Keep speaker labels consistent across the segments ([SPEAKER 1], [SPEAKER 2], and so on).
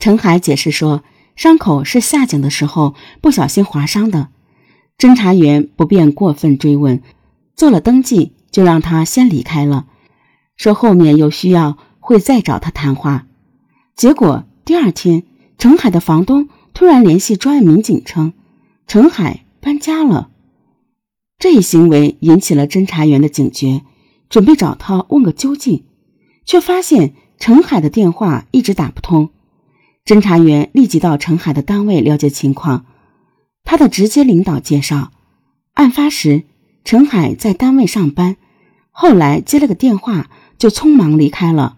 [SPEAKER 1] 陈海解释说，伤口是下井的时候不小心划伤的。侦查员不便过分追问，做了登记就让他先离开了，说后面有需要会再找他谈话。结果第二天，陈海的房东突然联系专案民警称，陈海搬家了。这一行为引起了侦查员的警觉，准备找他问个究竟，却发现陈海的电话一直打不通。侦查员立即到陈海的单位了解情况。他的直接领导介绍，案发时陈海在单位上班，后来接了个电话就匆忙离开了，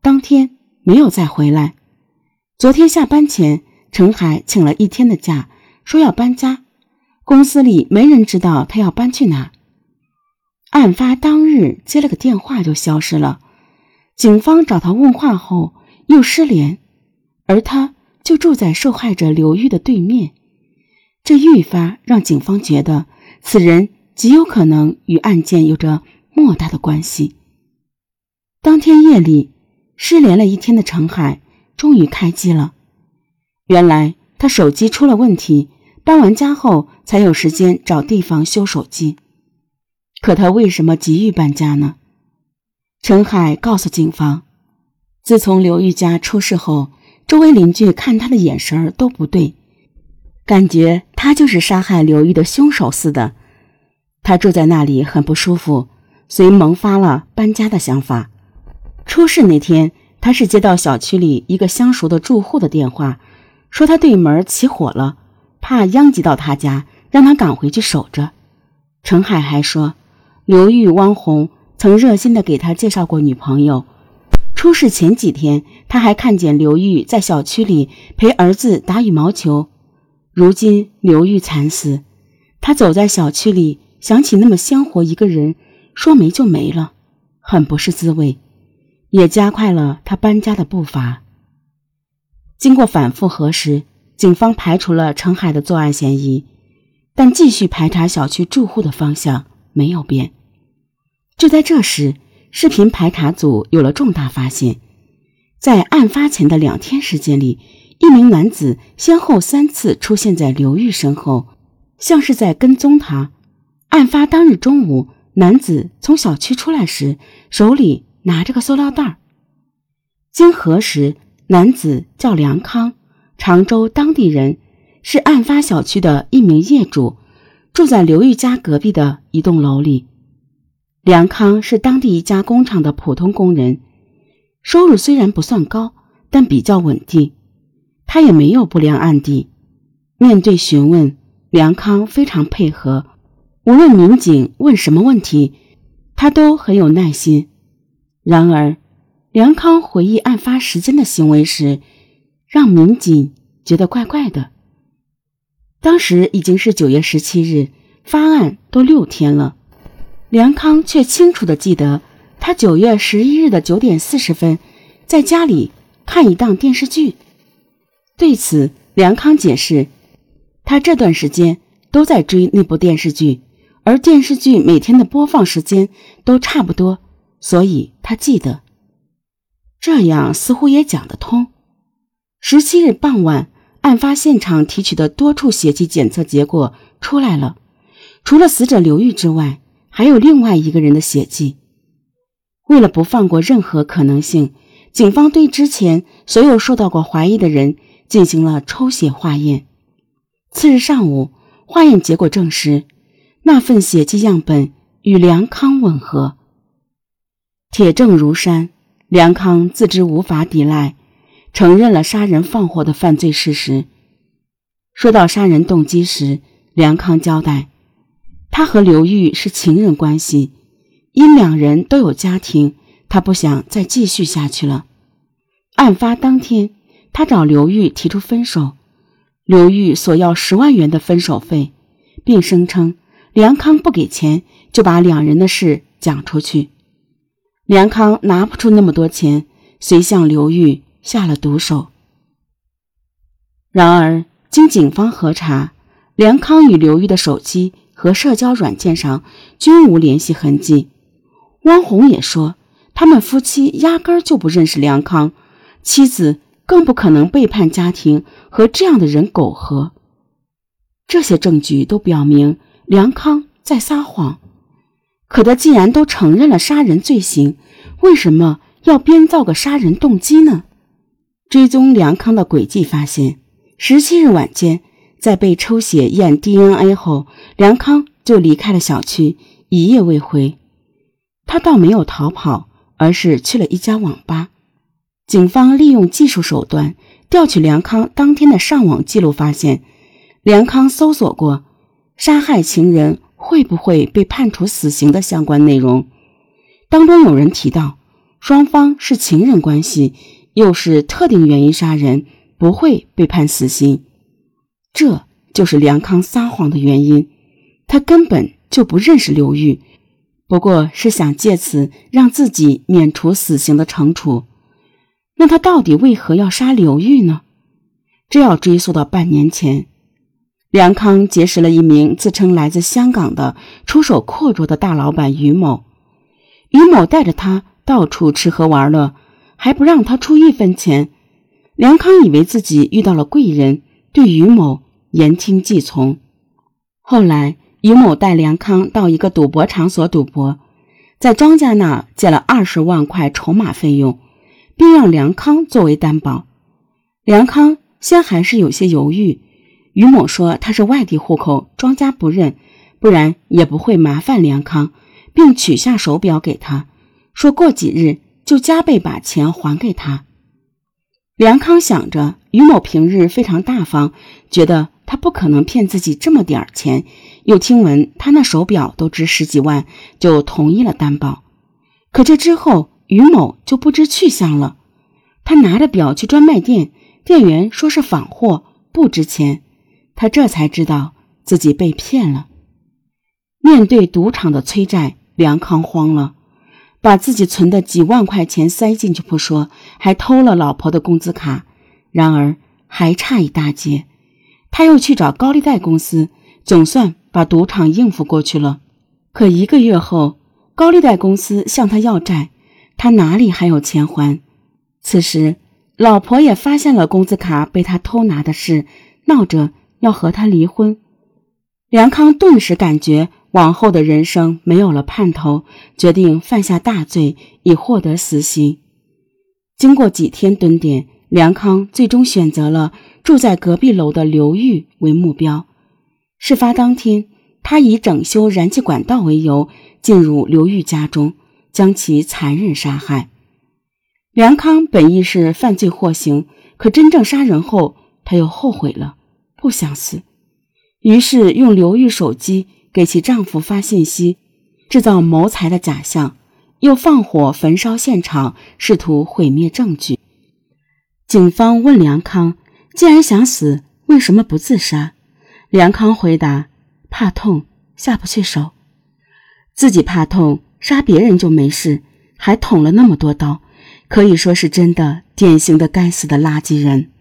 [SPEAKER 1] 当天没有再回来。昨天下班前，陈海请了一天的假，说要搬家，公司里没人知道他要搬去哪。案发当日接了个电话就消失了，警方找他问话后又失联。而他就住在受害者刘玉的对面，这愈发让警方觉得此人极有可能与案件有着莫大的关系。当天夜里，失联了一天的程海终于开机了。原来他手机出了问题，搬完家后才有时间找地方修手机。可他为什么急于搬家呢？陈海告诉警方，自从刘玉家出事后。周围邻居看他的眼神都不对，感觉他就是杀害刘玉的凶手似的。他住在那里很不舒服，遂萌发了搬家的想法。出事那天，他是接到小区里一个相熟的住户的电话，说他对门起火了，怕殃及到他家，让他赶回去守着。陈海还说，刘玉、汪红曾热心的给他介绍过女朋友。出事前几天，他还看见刘玉在小区里陪儿子打羽毛球。如今刘玉惨死，他走在小区里，想起那么鲜活一个人，说没就没了，很不是滋味，也加快了他搬家的步伐。经过反复核实，警方排除了程海的作案嫌疑，但继续排查小区住户的方向没有变。就在这时。视频排查组有了重大发现，在案发前的两天时间里，一名男子先后三次出现在刘玉身后，像是在跟踪他。案发当日中午，男子从小区出来时，手里拿着个塑料袋。经核实，男子叫梁康，常州当地人，是案发小区的一名业主，住在刘玉家隔壁的一栋楼里。梁康是当地一家工厂的普通工人，收入虽然不算高，但比较稳定。他也没有不良案底。面对询问，梁康非常配合，无论民警问什么问题，他都很有耐心。然而，梁康回忆案发时间的行为时，让民警觉得怪怪的。当时已经是九月十七日，发案都六天了。梁康却清楚地记得，他九月十一日的九点四十分，在家里看一档电视剧。对此，梁康解释，他这段时间都在追那部电视剧，而电视剧每天的播放时间都差不多，所以他记得。这样似乎也讲得通。十七日傍晚，案发现场提取的多处血迹检测结果出来了，除了死者刘玉之外。还有另外一个人的血迹。为了不放过任何可能性，警方对之前所有受到过怀疑的人进行了抽血化验。次日上午，化验结果证实，那份血迹样本与梁康吻合。铁证如山，梁康自知无法抵赖，承认了杀人放火的犯罪事实。说到杀人动机时，梁康交代。他和刘玉是情人关系，因两人都有家庭，他不想再继续下去了。案发当天，他找刘玉提出分手，刘玉索要十万元的分手费，并声称梁康不给钱就把两人的事讲出去。梁康拿不出那么多钱，遂向刘玉下了毒手。然而，经警方核查，梁康与刘玉的手机。和社交软件上均无联系痕迹。汪红也说，他们夫妻压根儿就不认识梁康，妻子更不可能背叛家庭和这样的人苟合。这些证据都表明梁康在撒谎。可他既然都承认了杀人罪行，为什么要编造个杀人动机呢？追踪梁康的轨迹，发现十七日晚间，在被抽血验 DNA 后，梁康就离开了小区，一夜未回。他倒没有逃跑，而是去了一家网吧。警方利用技术手段调取梁康当天的上网记录，发现梁康搜索过杀害情人。会不会被判处死刑的相关内容当中有人提到，双方是情人关系，又是特定原因杀人，不会被判死刑。这就是梁康撒谎的原因，他根本就不认识刘玉，不过是想借此让自己免除死刑的惩处。那他到底为何要杀刘玉呢？这要追溯到半年前。梁康结识了一名自称来自香港的出手阔绰的大老板于某，于某带着他到处吃喝玩乐，还不让他出一分钱。梁康以为自己遇到了贵人，对于某言听计从。后来，于某带梁康到一个赌博场所赌博，在庄家那借了二十万块筹码费用，并让梁康作为担保。梁康先还是有些犹豫。于某说他是外地户口，庄家不认，不然也不会麻烦梁康，并取下手表给他，说过几日就加倍把钱还给他。梁康想着于某平日非常大方，觉得他不可能骗自己这么点儿钱，又听闻他那手表都值十几万，就同意了担保。可这之后于某就不知去向了，他拿着表去专卖店，店员说是仿货，不值钱。他这才知道自己被骗了。面对赌场的催债，梁康慌了，把自己存的几万块钱塞进去不说，还偷了老婆的工资卡。然而还差一大截，他又去找高利贷公司，总算把赌场应付过去了。可一个月后，高利贷公司向他要债，他哪里还有钱还？此时，老婆也发现了工资卡被他偷拿的事，闹着。要和他离婚，梁康顿时感觉往后的人生没有了盼头，决定犯下大罪以获得死刑。经过几天蹲点，梁康最终选择了住在隔壁楼的刘玉为目标。事发当天，他以整修燃气管道为由进入刘玉家中，将其残忍杀害。梁康本意是犯罪获刑，可真正杀人后，他又后悔了。不想死，于是用刘玉手机给其丈夫发信息，制造谋财的假象，又放火焚烧现场，试图毁灭证据。警方问梁康：“既然想死，为什么不自杀？”梁康回答：“怕痛，下不去手。自己怕痛，杀别人就没事，还捅了那么多刀，可以说是真的典型的该死的垃圾人。”